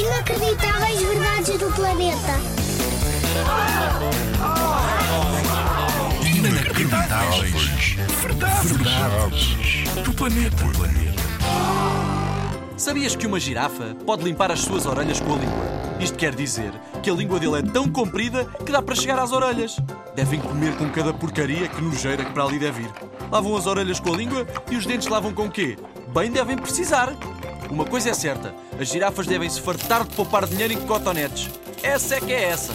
Inacreditáveis verdades do planeta. Inacreditáveis. Verdades. Verdades. Do planeta. Sabias que uma girafa pode limpar as suas orelhas com a língua? Isto quer dizer que a língua dele é tão comprida que dá para chegar às orelhas. Devem comer com cada porcaria que nojeira que para ali deve ir. Lavam as orelhas com a língua e os dentes lavam com quê? Bem devem precisar. Uma coisa é certa, as girafas devem se fartar de poupar dinheiro em cotonetes. Essa é que é essa.